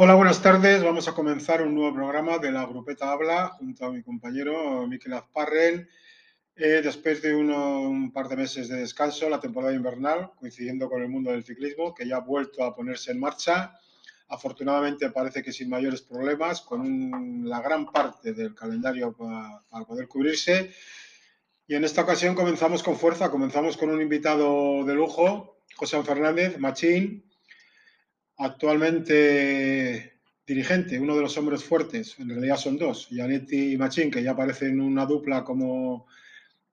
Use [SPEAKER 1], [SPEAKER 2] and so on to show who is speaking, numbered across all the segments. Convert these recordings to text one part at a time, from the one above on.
[SPEAKER 1] Hola, buenas tardes. Vamos a comenzar un nuevo programa de la Grupeta Habla junto a mi compañero Miquel Azparren. Eh, después de un par de meses de descanso, la temporada invernal, coincidiendo con el mundo del ciclismo, que ya ha vuelto a ponerse en marcha. Afortunadamente parece que sin mayores problemas, con la gran parte del calendario para, para poder cubrirse. Y en esta ocasión comenzamos con fuerza, comenzamos con un invitado de lujo, José Fernández, Machín, actualmente dirigente, uno de los hombres fuertes, en realidad son dos, Yanetti y Machín, que ya parecen una dupla como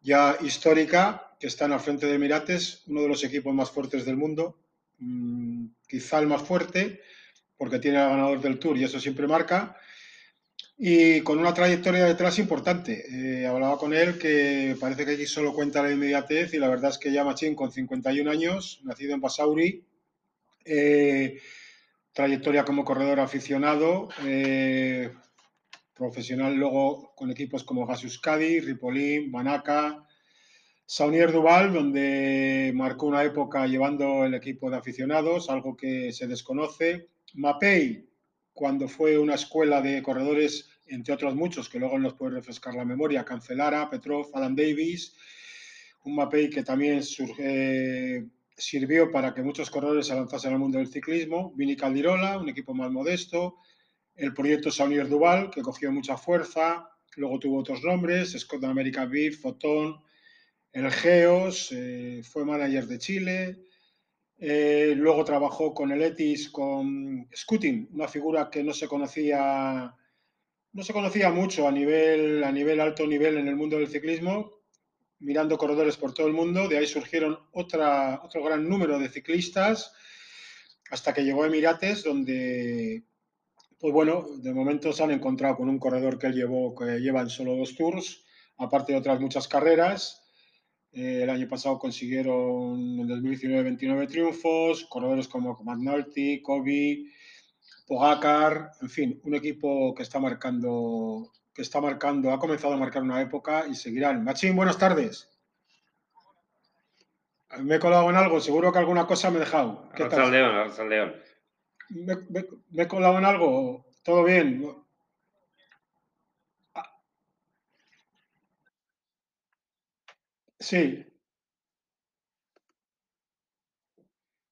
[SPEAKER 1] ya histórica, que están al frente de Emirates, uno de los equipos más fuertes del mundo, mmm, quizá el más fuerte, porque tiene al ganador del Tour y eso siempre marca, y con una trayectoria detrás importante. Eh, hablaba con él que parece que aquí solo cuenta la inmediatez y la verdad es que ya Machín con 51 años, nacido en Basauri, eh, trayectoria como corredor aficionado, eh, profesional luego con equipos como Gasus Cadi, Ripolín, Manaca, Saunier Duval, donde marcó una época llevando el equipo de aficionados, algo que se desconoce. Mapei, cuando fue una escuela de corredores, entre otros muchos, que luego nos puede refrescar la memoria, Cancelara, Petrov, Alan Davis, un Mapei que también surge, sirvió para que muchos corredores se lanzasen al mundo del ciclismo. Vini Caldirola, un equipo más modesto. El proyecto Saunier Duval, que cogió mucha fuerza. Luego tuvo otros nombres, Scott America Beef, Fotón, el Geos, eh, fue manager de Chile. Eh, luego trabajó con el Etis, con Scutin, una figura que no se conocía, no se conocía mucho a nivel, a nivel alto nivel en el mundo del ciclismo, mirando corredores por todo el mundo. De ahí surgieron otra, otro gran número de ciclistas hasta que llegó a Emirates, donde, pues bueno, de momento se han encontrado con un corredor que él llevó, que lleva en solo dos tours, aparte de otras muchas carreras. Eh, el año pasado consiguieron en 2019 29 triunfos, corredores como McNulty, Kobe, Pogacar, en fin, un equipo que está marcando que está marcando, ha comenzado a marcar una época y seguirán. Machín, buenas tardes. Me he colado en algo, seguro que alguna cosa me he dejado.
[SPEAKER 2] ¿Qué tal? León, León.
[SPEAKER 1] Me, me, me, he colado en algo, todo bien. Sí.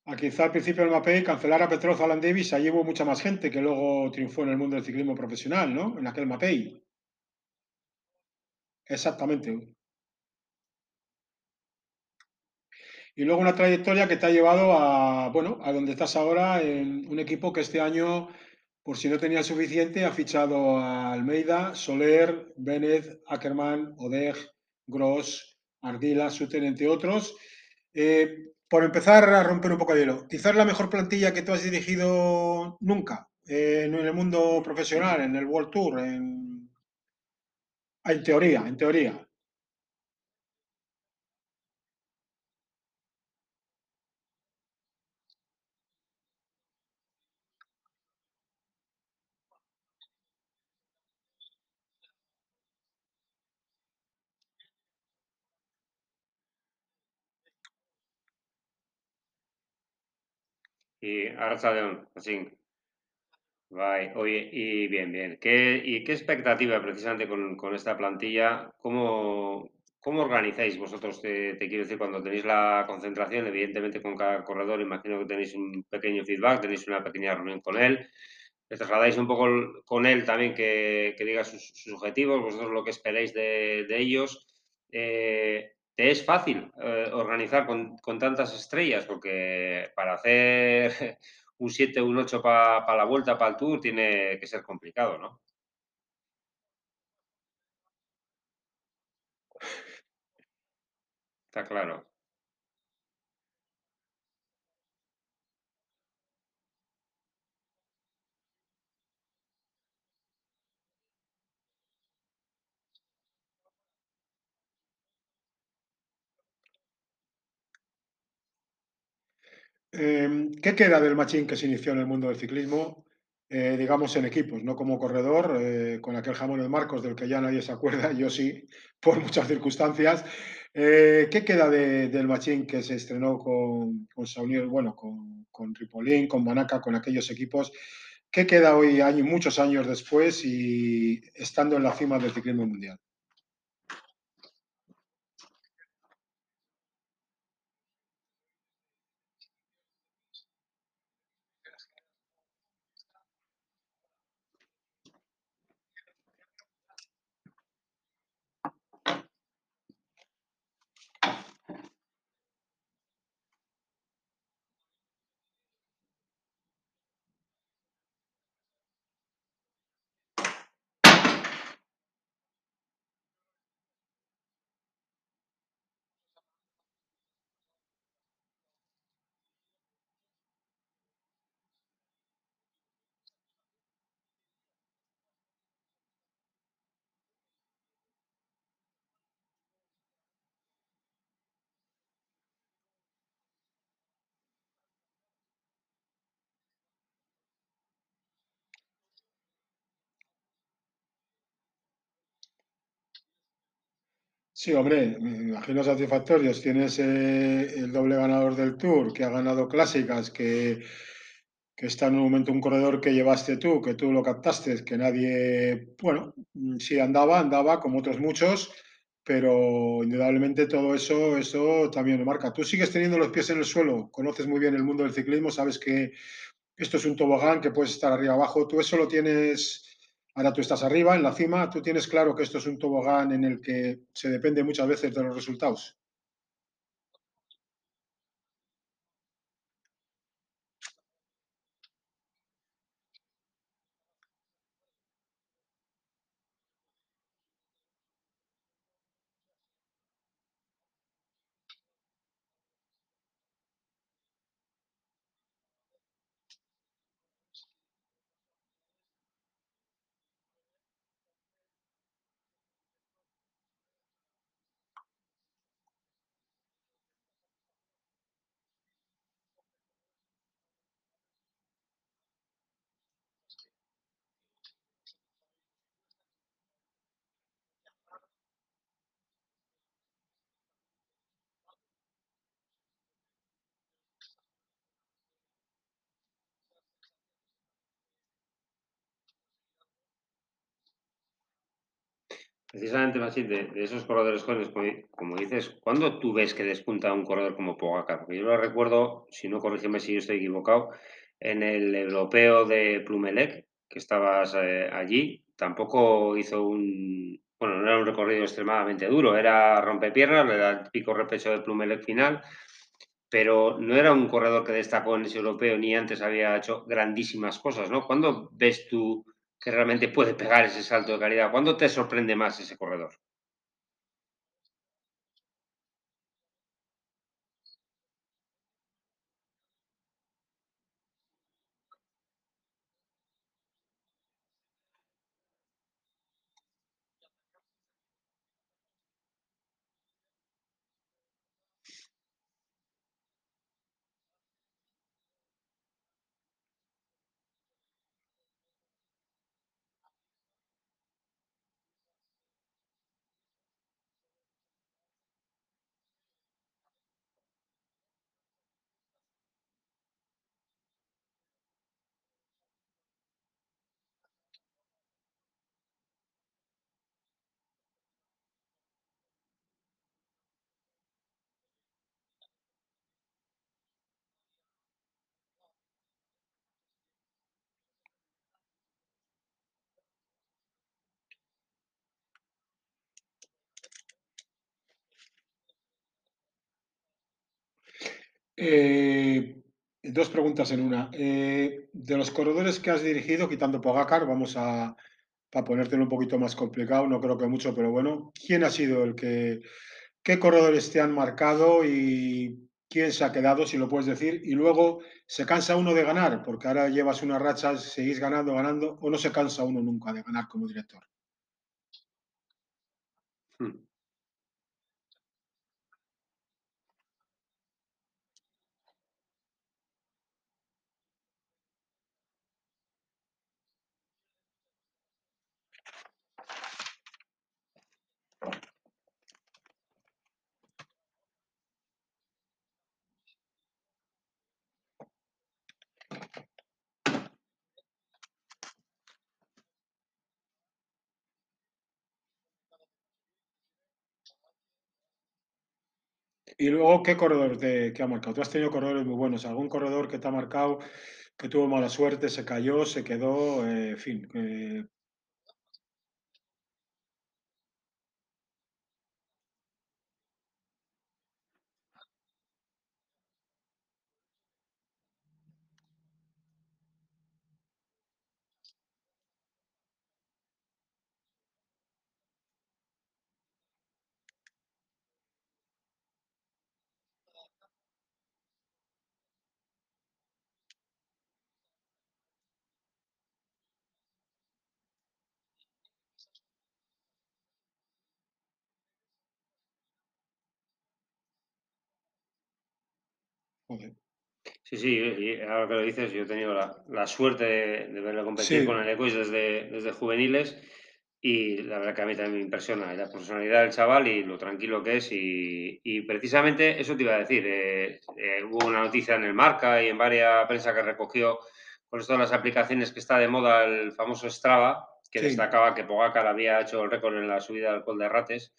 [SPEAKER 1] A quizá al principio del MAPEI cancelar a Petroz Alan Davis, allí hubo mucha más gente que luego triunfó en el mundo del ciclismo profesional, ¿no? En aquel MAPEI. Exactamente. Y luego una trayectoria que te ha llevado a, bueno, a donde estás ahora, en un equipo que este año, por si no tenía suficiente, ha fichado a Almeida, Soler, Bennett, Ackerman, Odeg, Gross, Ardila, Suten, entre otros. Eh, por empezar a romper un poco de hielo, quizás la mejor plantilla que tú has dirigido nunca eh, en el mundo profesional, en el World Tour, en, en teoría, en teoría.
[SPEAKER 2] Y Arracha así. Vale, oye, y bien, bien. ¿Qué, ¿Y qué expectativa precisamente con, con esta plantilla? ¿Cómo, ¿Cómo organizáis vosotros, te, te, quiero decir, cuando tenéis la concentración? Evidentemente con cada corredor imagino que tenéis un pequeño feedback, tenéis una pequeña reunión con él. Les trasladáis un poco con él también que, que diga sus, sus, objetivos, vosotros lo que esperáis de, de ellos. Eh, ¿Te es fácil eh, organizar con, con, tantas estrellas? Porque para hacer un 7, un 8 para pa la vuelta, para el tour, tiene que ser complicado, ¿no? Está claro.
[SPEAKER 1] Eh, ¿Qué queda del machín que se inició en el mundo del ciclismo? Eh, digamos en equipos, no como corredor, eh, con aquel jamón de Marcos del que ya nadie se acuerda, yo sí, por muchas circunstancias. Eh, ¿Qué queda de, del machín que se estrenó con, con Saunier, bueno, con, con Ripolín, con Manaca, con aquellos equipos ¿qué queda hoy, año, muchos años después y estando en la cima del ciclismo mundial? Sí, hombre, me imagino satisfactorios. Tienes eh, el doble ganador del Tour, que ha ganado clásicas, que, que está en un momento un corredor que llevaste tú, que tú lo captaste, que nadie, bueno, mm, sí andaba, andaba como otros muchos, pero indudablemente todo eso, eso también lo marca. Tú sigues teniendo los pies en el suelo, conoces muy bien el mundo del ciclismo, sabes que esto es un tobogán, que puedes estar arriba abajo. Tú eso lo tienes Ahora tú estás arriba, en la cima, tú tienes claro que esto es un tobogán en el que se depende muchas veces de los resultados.
[SPEAKER 2] Precisamente, Machín, de, de, esos corredores jóvenes, como, dices, ¿cuándo tú ves que despunta un corredor como Pogacar? Porque yo lo recuerdo, si no corrígeme si yo estoy equivocado, en el europeo de Plumelec, que estabas eh, allí, tampoco hizo un, bueno, no era un recorrido extremadamente duro, era rompepiernas, le da el pico repecho de Plumelec final, pero no era un corredor que destacó en ese europeo ni antes había hecho grandísimas cosas, ¿no? ¿Cuándo ves tú que realmente puede pegar ese salto de calidad? ¿Cuándo te sorprende más ese corredor?
[SPEAKER 1] Eh, dos preguntas en una. Eh, de los corredores que has dirigido, quitando Pogacar, vamos a, ponértelo un poquito más complicado, no creo que mucho, pero bueno, ¿quién ha sido el que, qué corredores te han marcado y quién se ha quedado, si lo puedes decir? Y luego, ¿se cansa uno de ganar? Porque ahora llevas una racha, seguís ganando, ganando, o no se cansa uno nunca de ganar como director.
[SPEAKER 2] Hmm.
[SPEAKER 1] Y luego, ¿qué corredor te, ha marcado? Tú has tenido corredores muy buenos. ¿Algún corredor que te ha marcado, que tuvo mala suerte, se cayó, se quedó, eh, en fin? Eh... Joder.
[SPEAKER 2] Sí, sí, y ahora que lo dices, yo he tenido la, la suerte de, de, verlo competir
[SPEAKER 1] Sí.
[SPEAKER 2] con el Equis desde, desde juveniles y la verdad que a mí también me impresiona la personalidad del chaval y lo tranquilo que es y, y precisamente eso te iba a decir, eh, eh, hubo una noticia en el Marca y en varias prensa que recogió con esto de las aplicaciones que está de moda el famoso Strava, que
[SPEAKER 1] Sí.
[SPEAKER 2] destacaba que Pogacar había hecho el récord en la subida del Col de Rates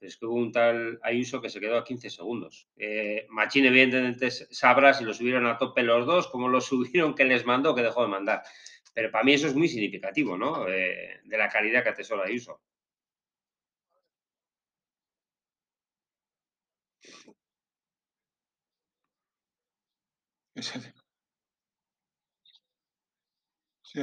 [SPEAKER 2] es que hubo un tal Ayuso que se quedó a 15 segundos. Eh, Machín, evidentemente, sabrá si lo subieron a tope los dos, cómo lo subieron, que les mandó, que dejó de mandar. Pero para mí eso es muy significativo, ¿no? Eh, de la calidad que atesora Ayuso.
[SPEAKER 1] Sí.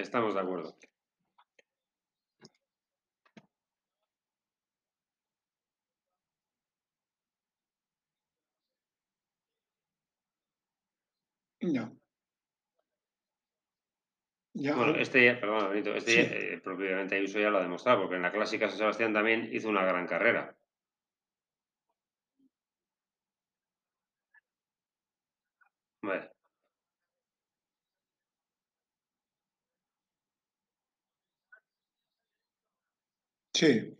[SPEAKER 2] Estamos de acuerdo.
[SPEAKER 1] Ya. Ya,
[SPEAKER 2] Bueno, este, ya- perdón, Benito, este
[SPEAKER 1] Sí.
[SPEAKER 2] ya, eh, propiamente Ayuso ya lo ha demostrado, porque en la clásica San Sebastián también hizo una gran carrera. Bueno,
[SPEAKER 1] sí.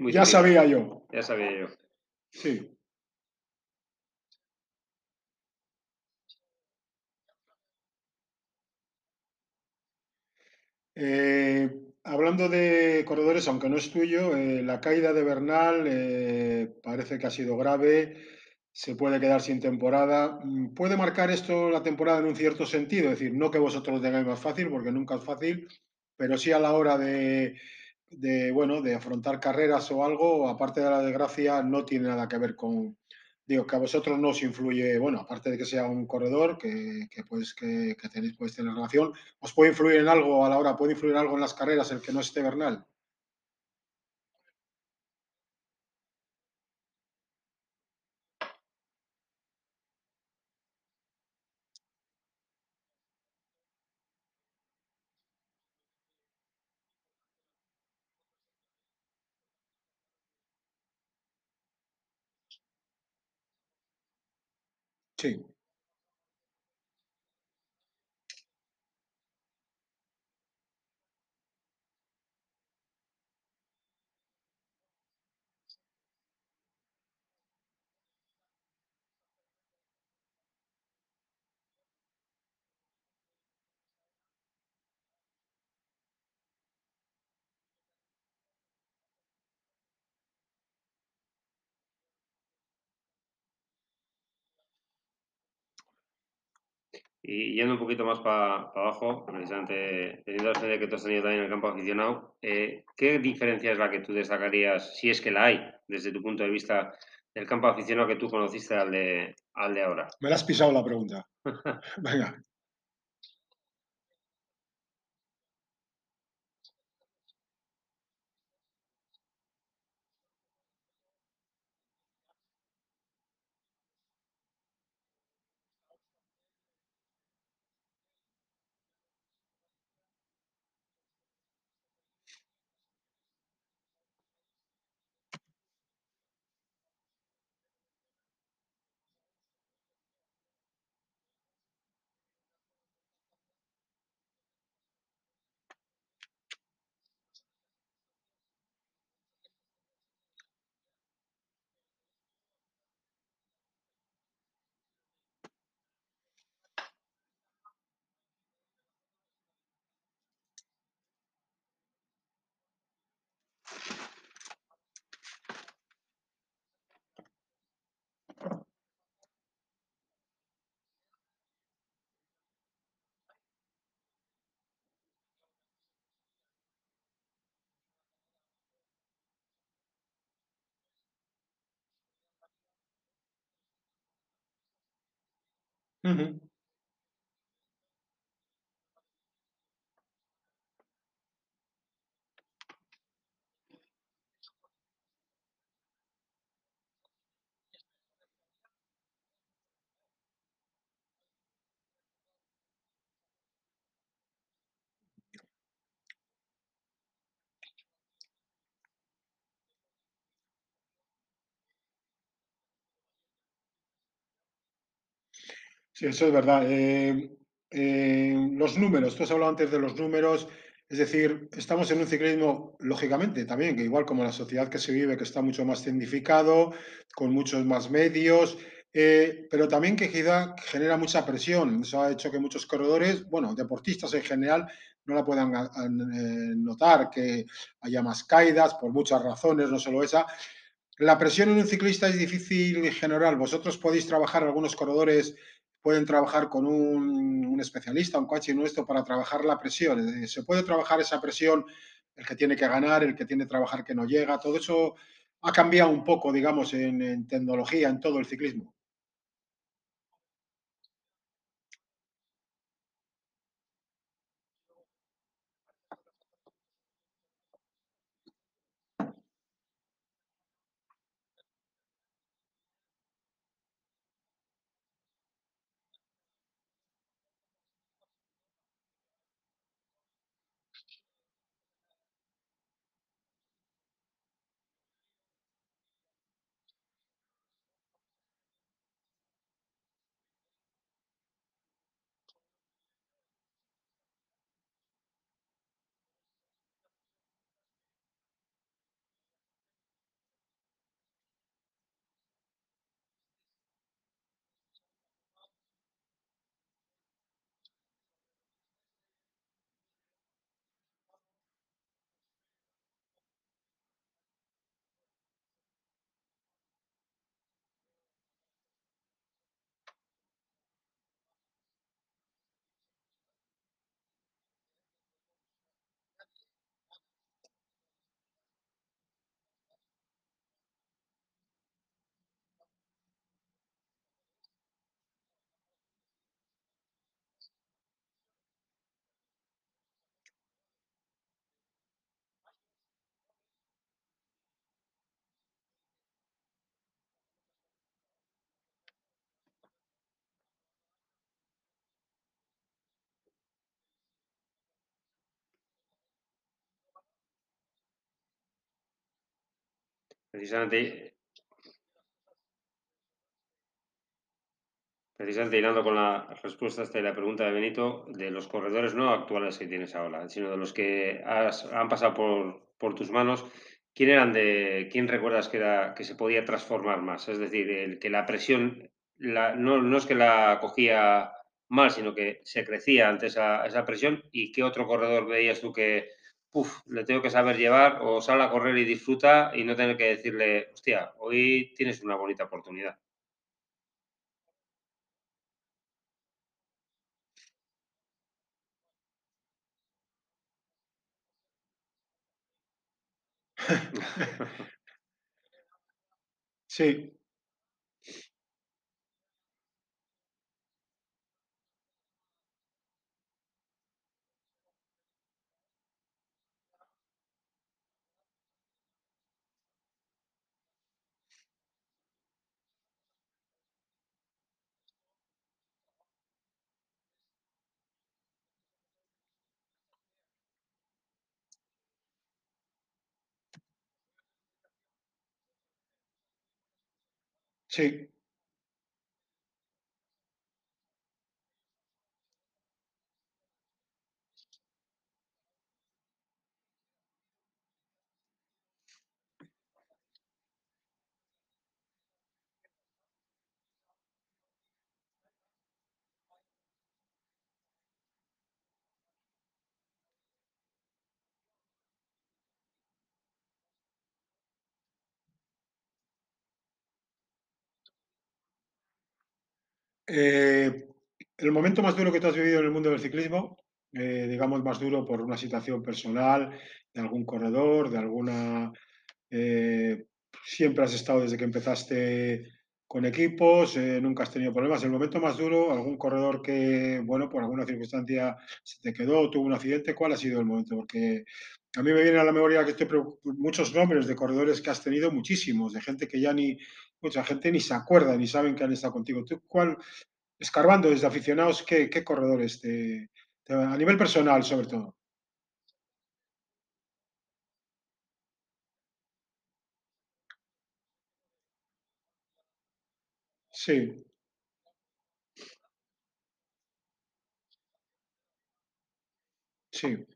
[SPEAKER 2] muy
[SPEAKER 1] Ya
[SPEAKER 2] típico.
[SPEAKER 1] sabía yo.
[SPEAKER 2] Ya sabía yo.
[SPEAKER 1] Sí. Eh, hablando de corredores, aunque no es tuyo, eh, la caída de Bernal eh, parece que ha sido grave, se puede quedar sin temporada. Mm, ¿Puede marcar esto la temporada en un cierto sentido? Es decir, no que vosotros lo tengáis más fácil, porque nunca es fácil, pero sí a la hora de, de, bueno, de afrontar carreras o algo, aparte de la desgracia, no tiene nada que ver con, digo, que a vosotros no os influye, bueno, aparte de que sea un corredor, que, que, pues, que, que tenéis, podéis tener relación, ¿os puede influir en algo a la hora, puede influir algo en las carreras el que no esté Bernal? Sí.
[SPEAKER 2] Y yendo un poquito más para pa abajo, precisamente teniendo la experiencia que tú has tenido también en el campo aficionado, eh, ¿qué diferencia es la que tú destacarías, si es que la hay, desde tu punto de vista, del campo aficionado que tú conociste al de, al de ahora?
[SPEAKER 1] Me la has pisado la pregunta. Venga. Mm-hmm. Sí, eso es verdad. Eh, eh, los números, tú has hablado antes de los números, es decir, estamos en un ciclismo, lógicamente, también, que igual como la sociedad que se vive, que está mucho más significado, con muchos más medios, eh, pero también que genera mucha presión. Eso ha hecho que muchos corredores, bueno, deportistas en general, no la puedan a, a, eh, notar, que haya más caídas por muchas razones, no solo esa. La presión en un ciclista es difícil en general. Vosotros podéis trabajar, algunos corredores pueden trabajar con un, especialista, un coach nuestro para trabajar la presión. Se puede trabajar esa presión, el que tiene que ganar, el que tiene que trabajar que no llega, todo eso ha cambiado un poco, digamos, en tecnología, en todo el ciclismo.
[SPEAKER 2] Precisamente, precisamente hilando con la respuesta esta de la pregunta de Benito, de los corredores no actuales que tienes ahora, sino de los que han pasado por, por tus manos, ¿quién eran de, quién recuerdas que que se podía transformar más? Es decir, el que la presión, la, no, no es que la cogía mal, sino que se crecía ante esa, esa presión, y qué otro corredor veías tú que, uff, le tengo que saber llevar, o sale a correr y disfruta, y no tener que decirle, hostia, hoy tienes una bonita oportunidad.
[SPEAKER 1] Sí, sí. Eh, el momento más duro que tú has vivido en el mundo del ciclismo, eh, digamos más duro por una situación personal, de algún corredor, de alguna... eh, siempre has estado desde que empezaste con equipos, nunca has tenido problemas. El momento más duro, algún corredor que, bueno, por alguna circunstancia se te quedó, tuvo un accidente, ¿cuál ha sido el momento? Porque a mí me viene a la memoria que estoy muchos nombres de corredores que has tenido, muchísimos, de gente que ya ni, mucha gente ni se acuerda, ni saben que han estado contigo. ¿Tú cuál, escarbando desde aficionados, qué, corredores te, a nivel personal sobre todo? Sí, sí.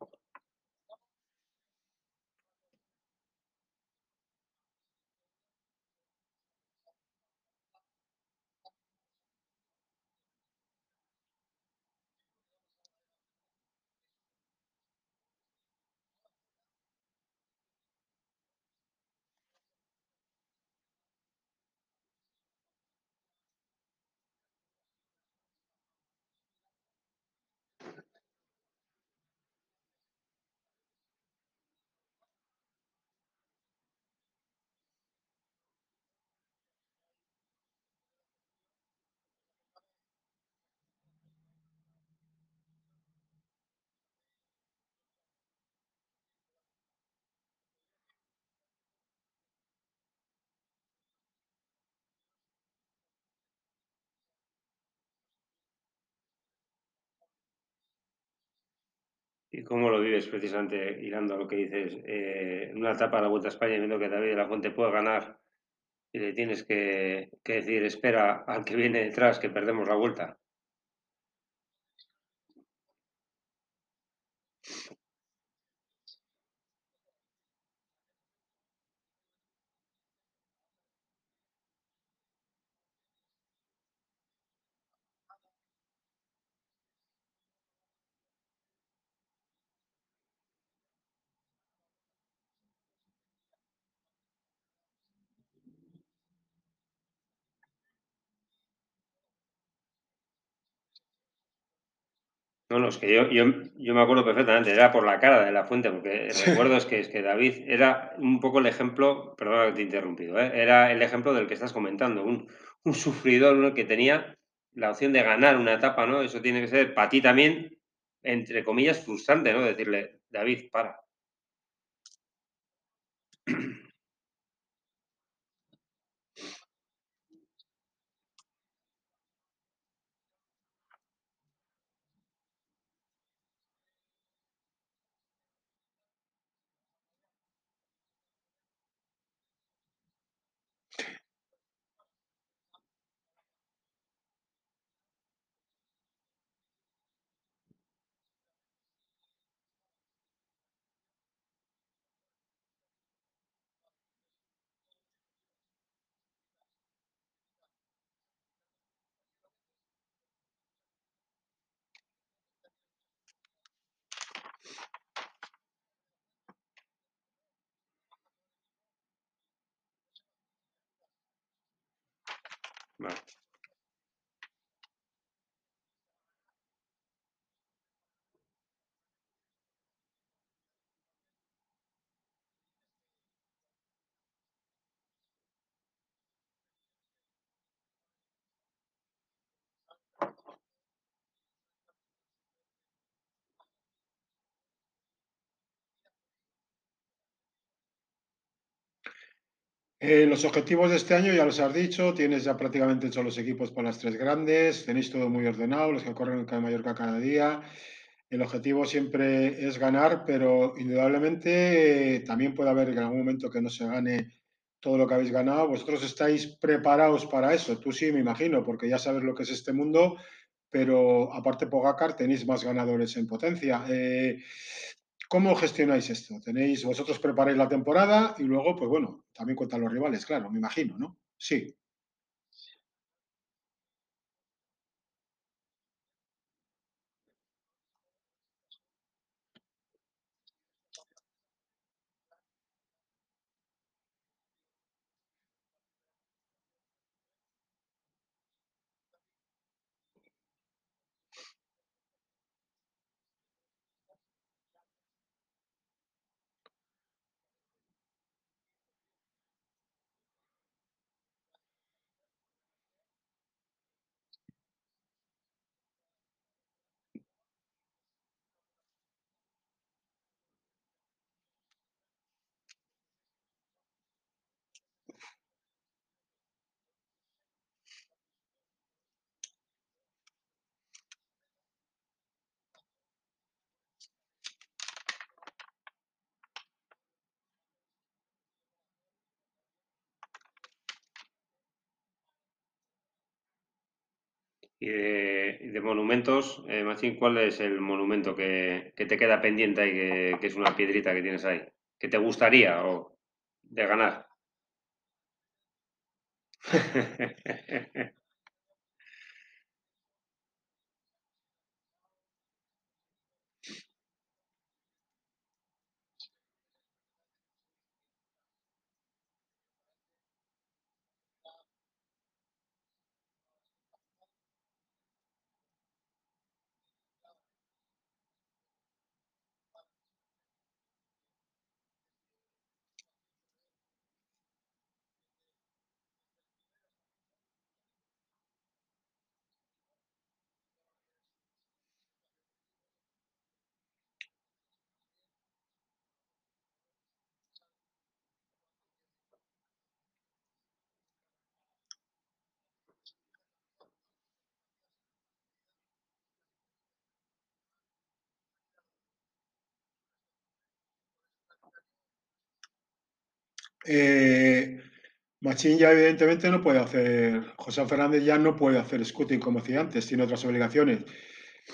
[SPEAKER 2] ¿Y cómo lo vives precisamente, hilando a lo que dices, eh, en una etapa de la Vuelta a España, viendo que David de la Fuente puede ganar y le tienes que, que decir, espera al que viene detrás, que perdemos la vuelta? No, no, es que yo, yo, yo, me acuerdo perfectamente, era por la cara de la fuente, porque recuerdo es que, es que David era un poco el ejemplo, perdona que te he interrumpido, ¿eh? era el ejemplo del que estás comentando, un, un sufridor ¿no? que tenía la opción de ganar una etapa, ¿no? Eso tiene que ser para ti también, entre comillas, frustrante, ¿no? Decirle, David, para. Vale.
[SPEAKER 1] Eh, los objetivos de este año ya los has dicho, tienes ya prácticamente hechos los equipos para las tres grandes, tenéis todo muy ordenado, los que corren en Mallorca cada día. El objetivo siempre es ganar, pero indudablemente eh, también puede haber en algún momento que no se gane todo lo que habéis ganado. Vosotros estáis preparados para eso, tú sí, me imagino, porque ya sabes lo que es este mundo, pero aparte Pogacar tenéis más ganadores en potencia. Eh, ¿Cómo gestionáis esto? ¿Tenéis, vosotros preparáis la temporada y luego, pues bueno, también cuentan los rivales, claro, me imagino, ¿no? Sí.
[SPEAKER 2] Y de, monumentos, eh, ¿cuál es el monumento que, te queda pendiente y que, que, es una piedrita que tienes ahí? ¿Que te gustaría o de ganar?
[SPEAKER 1] Eh, Machín ya evidentemente no puede hacer, José Fernández ya no puede hacer scouting como hacía antes, tiene otras obligaciones.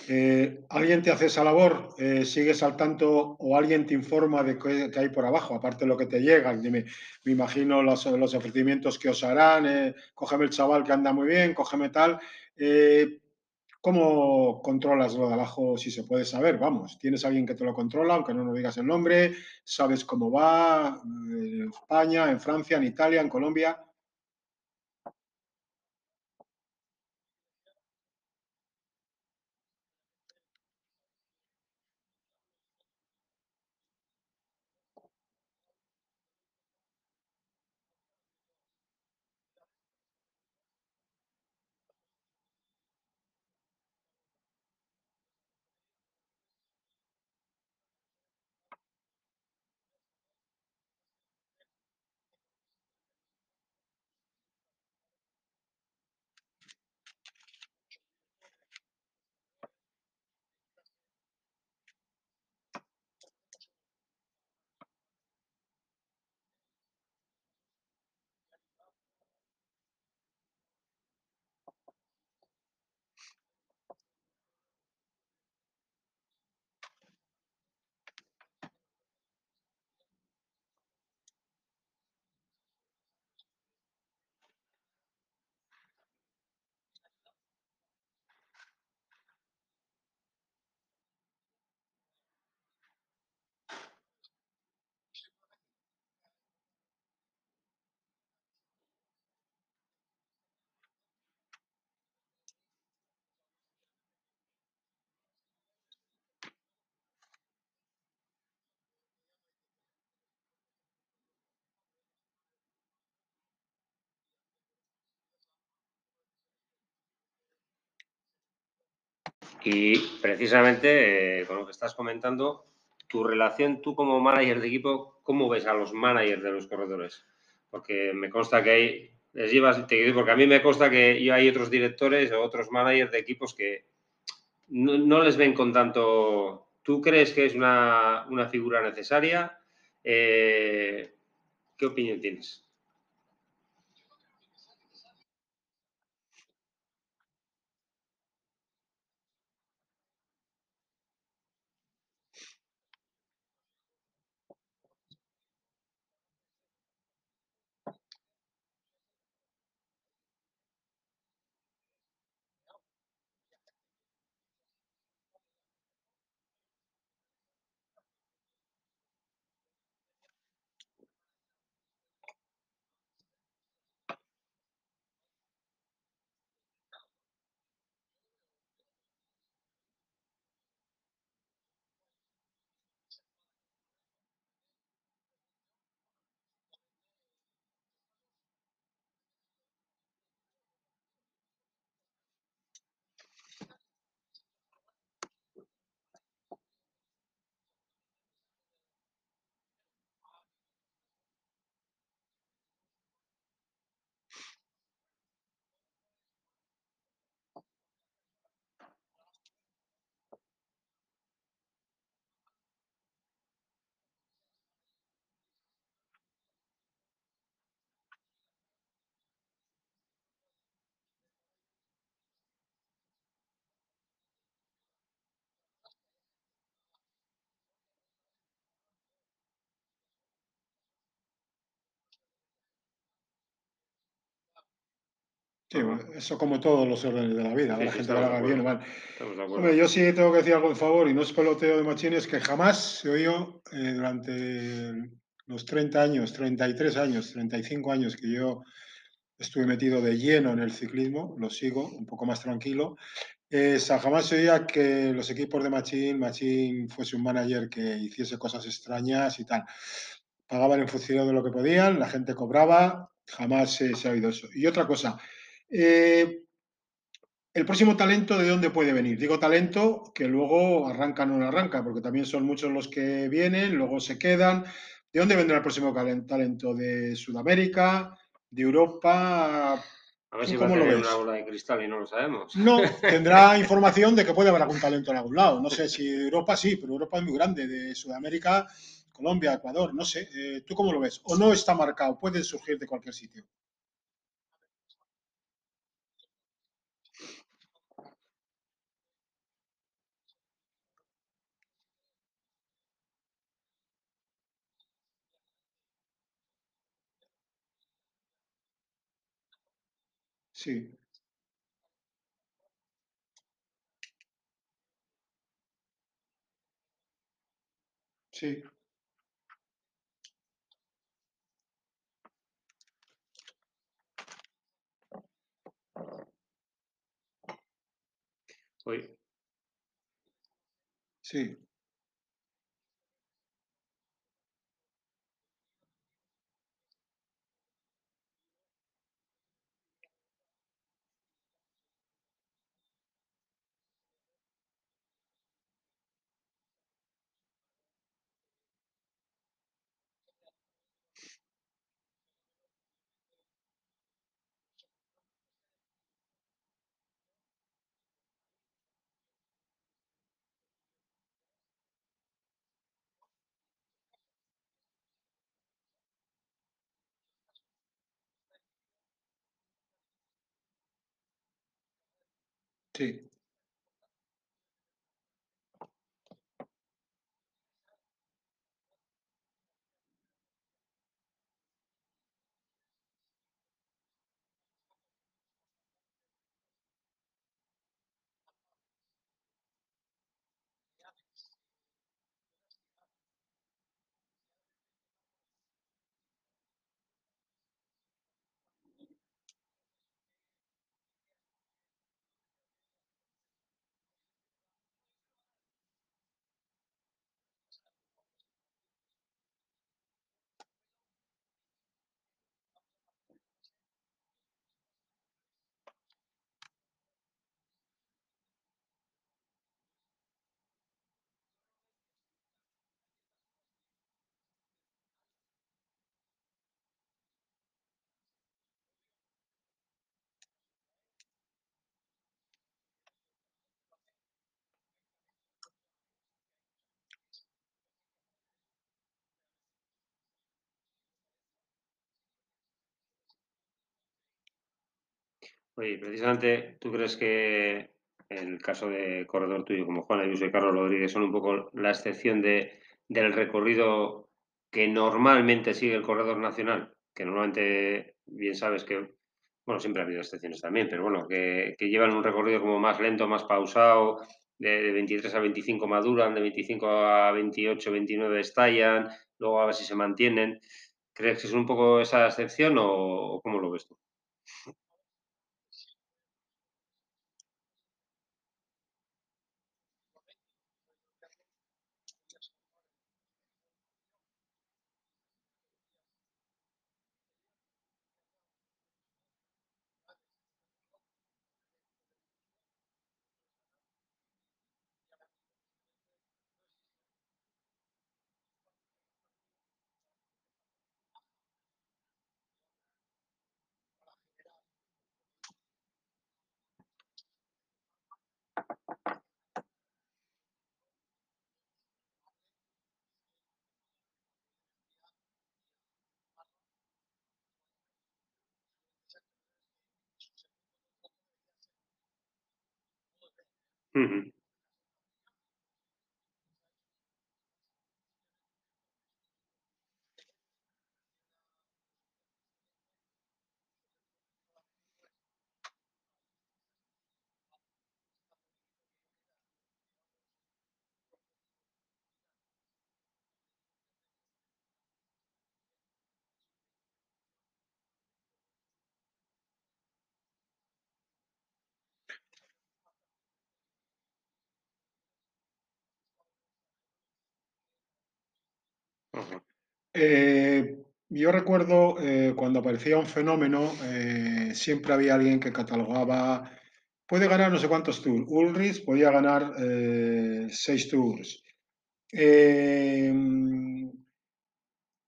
[SPEAKER 1] Eh, ¿Alguien te hace esa labor? Eh, ¿Sigues al tanto o alguien te informa de qué, hay por abajo, aparte de lo que te llega? Me, me imagino los, los, ofrecimientos que os harán, cógeme el chaval que anda muy bien, cógeme tal. Eh, ¿Cómo controlas lo de abajo si se puede saber? Vamos, tienes alguien que te lo controla, aunque no nos digas el nombre, sabes cómo va, en España, en Francia, en Italia, en Colombia.
[SPEAKER 2] Y precisamente eh, con lo que estás comentando, tu relación, tú como manager de equipo, ¿cómo ves a los managers de los corredores? Porque me consta que hay, les llevas, porque a mí me consta que hay otros directores o otros managers de equipos que no, les ven con tanto. ¿Tú crees que es una, figura necesaria? Eh, ¿Qué opinión tienes?
[SPEAKER 1] Sí, eso como todos los órdenes de la vida, la gente lo haga bien o mal. Hombre, yo sí tengo que decir algo en favor, y no es peloteo de machines, que jamás se oyó eh, durante los 30 años, 33 años, 35 años que yo estuve metido de lleno en el ciclismo, lo sigo un poco más tranquilo, jamás se oía que los equipos de Machín, Machín fuese un manager que hiciese cosas extrañas y tal. Pagaban en función de lo que podían, la gente cobraba, jamás se, ha oído eso. Y otra cosa, eh, el próximo talento, ¿de dónde puede venir? Digo talento que luego arranca o no arranca, porque también son muchos los que vienen, luego se quedan. ¿De dónde vendrá el próximo talento? ¿De Sudamérica? ¿De Europa?
[SPEAKER 2] A ver si va a tener una bola de cristal y no lo sabemos.
[SPEAKER 1] No, tendrá información de que puede haber algún talento en algún lado. No sé si de Europa sí, pero Europa es muy grande. De Sudamérica, Colombia, Ecuador, no sé. Eh, ¿Tú cómo lo ves? ¿O no está marcado? Puede surgir de cualquier sitio. Sí. Sí. Sí. Sí.
[SPEAKER 2] Oye, precisamente, ¿tú crees que el caso de corredor tuyo como Juan Ayuso y Carlos Rodríguez son un poco la excepción de, del recorrido que normalmente sigue el corredor nacional? Que normalmente, bien sabes que, bueno, siempre ha habido excepciones también, pero bueno, que, llevan un recorrido como más lento, más pausado, de, 23 a 25 maduran, de 25 a 28, 29 estallan, luego a ver si se mantienen. ¿Crees que es un poco esa excepción o cómo lo ves tú? Mm-hmm.
[SPEAKER 1] Eh, yo recuerdo eh, cuando aparecía un fenómeno, eh, siempre había alguien que catalogaba, puede ganar no sé cuántos tours. Ulrich podía ganar seis tours. Eh,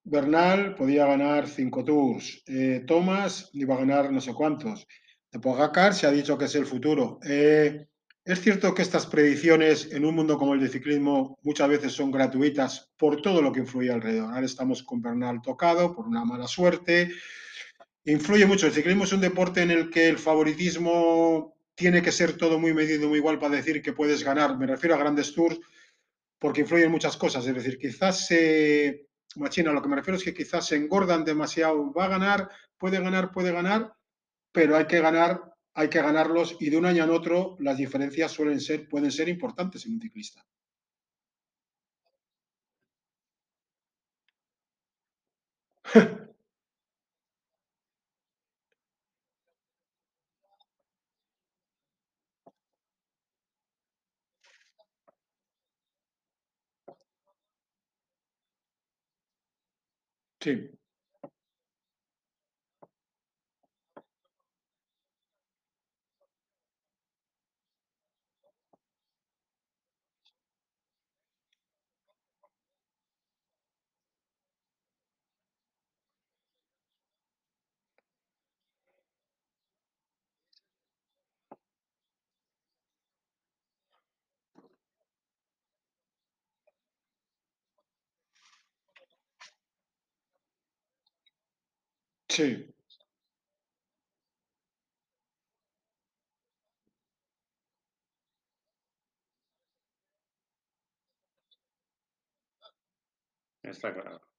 [SPEAKER 1] Bernal podía ganar cinco tours. Thomas iba a ganar no sé cuántos. De Pogacar se ha dicho que es el futuro. Es cierto que estas predicciones en un mundo como el de ciclismo muchas veces son gratuitas por todo lo que influye alrededor. Ahora estamos con Bernal tocado por una mala suerte. Influye mucho. El ciclismo es un deporte en el que el favoritismo tiene que ser todo muy medido, muy igual para decir que puedes ganar. Me refiero a grandes tours porque influyen muchas cosas. Es decir, quizás se Machina, lo que me refiero es que quizás se engordan demasiado. Va a ganar, puede ganar, puede ganar, pero hay que ganar, hay que ganarlos y de un año en otro las diferencias suelen ser, pueden ser importantes en un ciclista. sí, sí,
[SPEAKER 2] Está claro. Oye,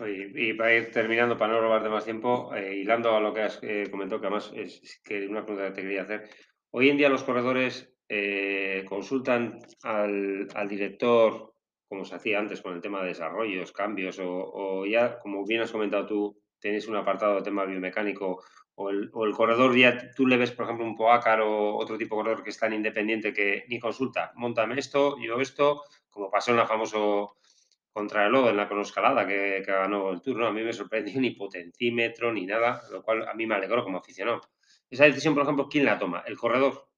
[SPEAKER 2] y para ir terminando, para no robarte más tiempo, eh, hilando a lo que has eh, comentado, que además es, que una pregunta que te quería hacer. Hoy en día los corredores eh, consultan al, al director, como se hacía antes con el tema de desarrollos, cambios, o, ya, como bien has comentado tú, tenéis un apartado de tema biomecánico, o el, o el corredor ya tú le ves, por ejemplo, un Poacar o otro tipo de corredor que es tan independiente que ni consulta, montame esto, yo esto, como pasó en la famoso contra el en la cronoescalada que, que ganó el Tour, ¿no? A mí me sorprendió ni potencímetro ni nada, lo cual a mí me alegró como aficionado. Esa decisión, por ejemplo, ¿quién la toma? ¿El corredor?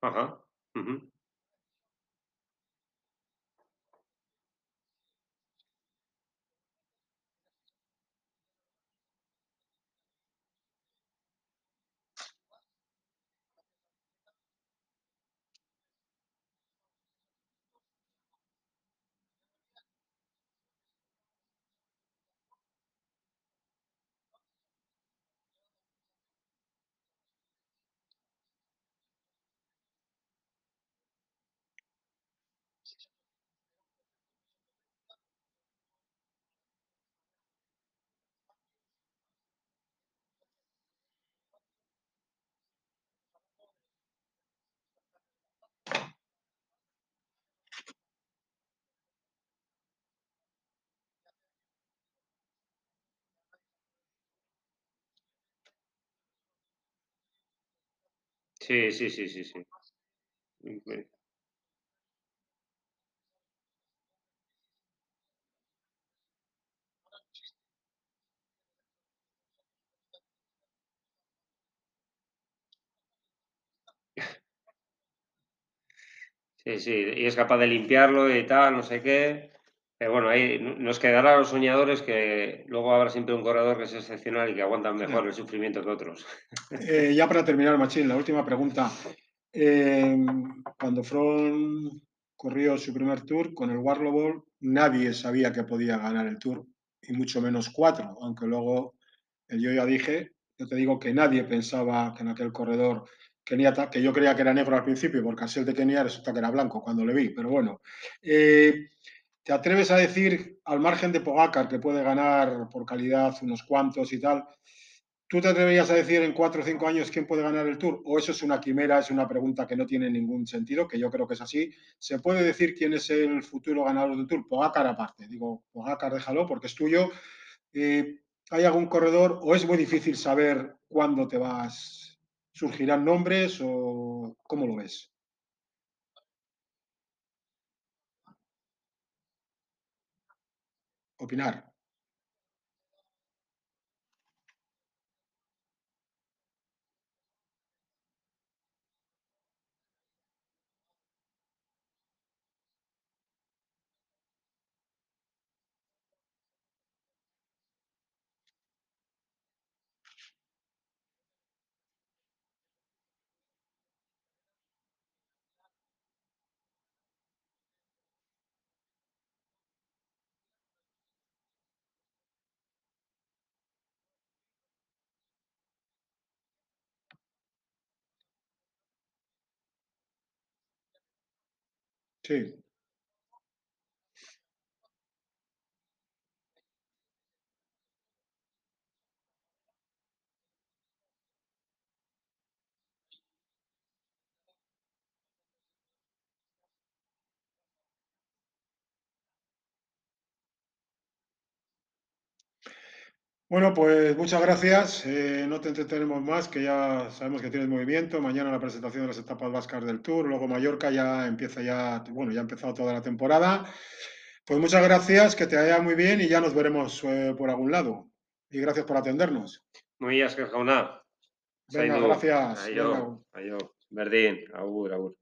[SPEAKER 2] Ajá. Sí, sí, sí, sí, sí. Sí, sí, y es capaz de limpiarlo y tal, no sé qué. Pero bueno, ahí no- nos quedará a los soñadores que luego habrá siempre un corredor que es excepcional y que aguanta mejor el sufrimiento que otros.
[SPEAKER 1] Eh, ya para terminar, Machín, la última pregunta. Eh, cuando Froome corrió su primer tour con el Warlobol, nadie sabía que podía ganar el tour, y mucho menos cuatro, aunque luego el yo ya dije, yo te digo que nadie pensaba que en aquel corredor Kenia, que yo creía que era negro al principio, porque así el de Kenia resulta que era blanco cuando le vi, pero bueno. Eh, ¿Te atreves a decir, al margen de Pogacar, que puede ganar por calidad unos cuantos y tal, ¿tú te atreverías a decir en cuatro o cinco años quién puede ganar el Tour? ¿O eso es una quimera, es una pregunta que no tiene ningún sentido, que yo creo que es así? ¿Se puede decir quién es el futuro ganador del Tour? Pogacar aparte. Digo, Pogacar déjalo porque es tuyo. Eh, ¿Hay algún corredor o es muy difícil saber cuándo te vas? ¿Surgirán nombres o cómo lo ves? Opinar. Sí. Bueno, pues muchas gracias. Eh, no te entretenemos más, que ya sabemos que tienes movimiento. Mañana la presentación de las etapas vascas del Tour, luego Mallorca ya empieza ya, bueno, ya ha empezado toda la temporada. Pues muchas gracias, que te vaya muy bien y ya nos veremos eh, por algún lado. Y gracias por atendernos.
[SPEAKER 2] Muy bien,
[SPEAKER 1] Venga, gracias.
[SPEAKER 2] Ayo. Berdin, agur, agur.